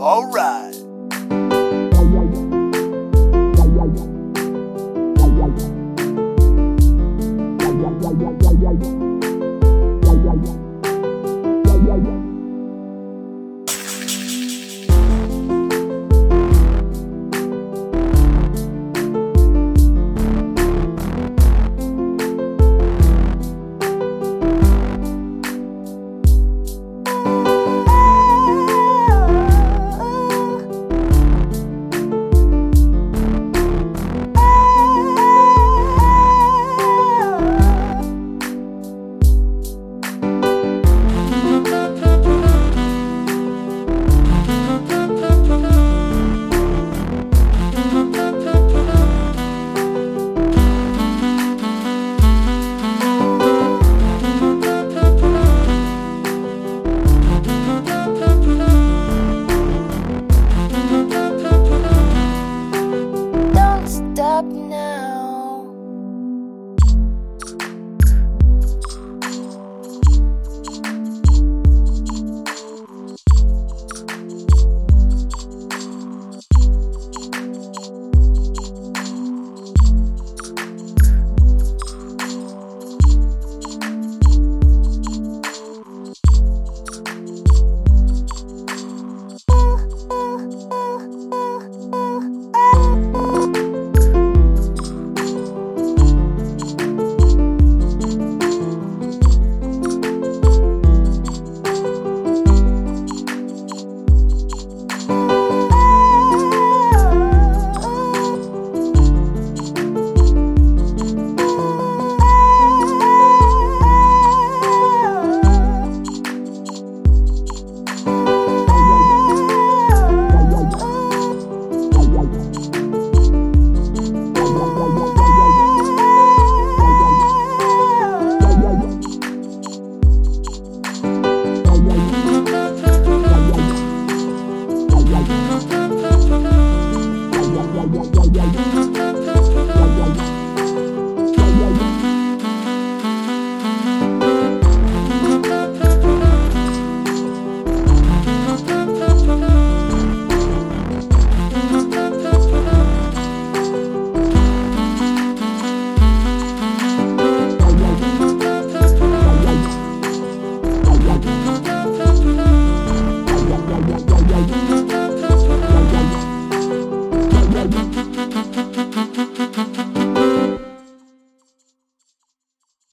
All right.